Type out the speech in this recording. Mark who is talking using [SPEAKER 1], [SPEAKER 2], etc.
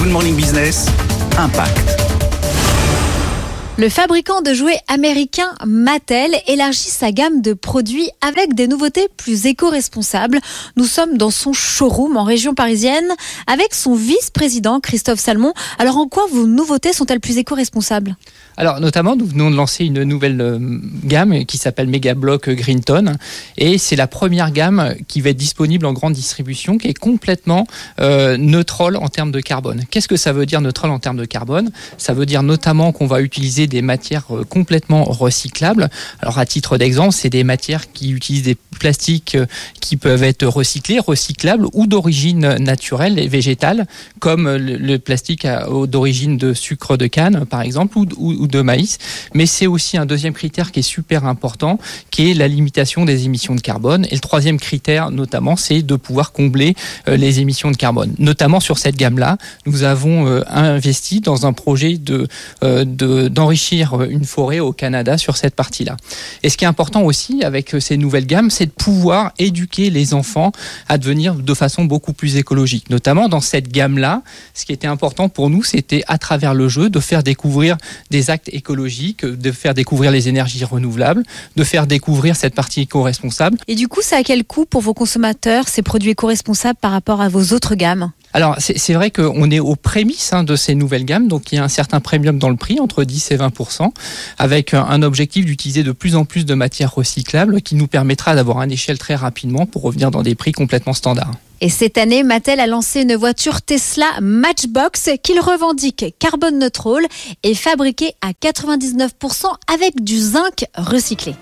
[SPEAKER 1] Good Morning Business, Impact.
[SPEAKER 2] Le fabricant de jouets américain Mattel élargit sa gamme de produits avec des nouveautés plus éco-responsables. Nous sommes dans son showroom en région parisienne avec son vice-président Christophe Salmon. Alors en quoi vos nouveautés sont-elles plus éco-responsables?
[SPEAKER 3] Alors notamment, nous venons de lancer une nouvelle euh, gamme qui s'appelle Mega Block Greenton et c'est la première gamme qui va être disponible en grande distribution qui est complètement euh, neutre en termes de carbone. Qu'est-ce que ça veut dire neutre en termes de carbone? Ça veut dire notamment qu'on va utiliser des matières euh, complètement recyclables. Alors à titre d'exemple, c'est des matières qui utilisent des plastiques euh, qui peuvent être recyclés, recyclables ou d'origine naturelle et végétale, comme le plastique d'origine de sucre de canne, par exemple, ou de maïs. Mais c'est aussi un deuxième critère qui est super important, qui est la limitation des émissions de carbone. Et le troisième critère, notamment, c'est de pouvoir combler euh, les émissions de carbone. Notamment sur cette gamme-là, nous avons investi dans un projet de euh, une forêt au Canada sur cette partie-là. Et ce qui est important aussi avec euh, ces nouvelles gammes, c'est pouvoir éduquer les enfants à devenir de façon beaucoup plus écologique. Notamment dans cette gamme-là, ce qui était important pour nous, c'était à travers le jeu de faire découvrir des actes écologiques, de faire découvrir les énergies renouvelables, de faire découvrir cette partie éco-responsable.
[SPEAKER 2] Et du coup, ça a quel coût pour vos consommateurs, ces produits éco-responsables par rapport à vos autres gammes?
[SPEAKER 3] Alors, c'est vrai qu'on est aux prémices hein, de ces nouvelles gammes, donc il y a un certain premium dans le prix, entre 10 et 20% avec un objectif d'utiliser de plus en plus de matières recyclables qui nous permettra d'avoir un échelle très rapidement pour revenir dans des prix complètement standards.
[SPEAKER 2] Et cette année, Mattel a lancé une voiture Tesla Matchbox qu'il revendique carbone neutral et fabriquée à 99% avec du zinc recyclé.